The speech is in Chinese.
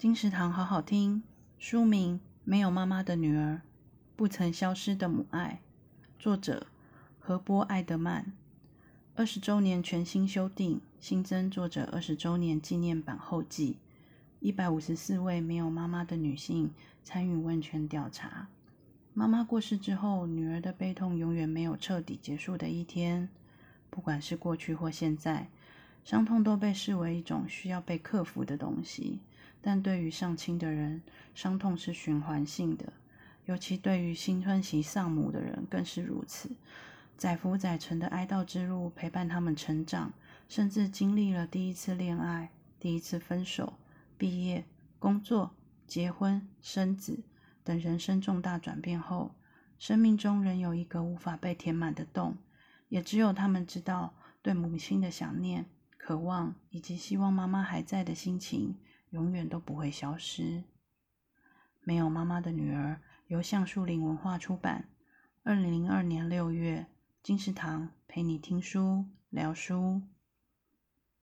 金石堂好好听，书名《没有妈妈的女儿，不曾消失的母爱》，作者何波·艾德曼。二十周年全新修订，新增作者二十周年纪念版后记。一百五十四位没有妈妈的女性参与问卷调查。妈妈过世之后，女儿的悲痛永远没有彻底结束的一天。不管是过去或现在，伤痛都被视为一种需要被克服的东西。但对于丧亲的人，伤痛是循环性的，尤其对于新婚喜丧母的人更是如此。载浮载沉的哀悼之路陪伴他们成长，甚至经历了第一次恋爱、第一次分手、毕业、工作、结婚、生子等人生重大转变后，生命中仍有一个无法被填满的洞，也只有他们知道，对母亲的想念、渴望以及希望妈妈还在的心情。永远都不会消失。没有妈妈的女儿，由橡树林文化出版，二零零二年六月，金石堂陪你听书聊书。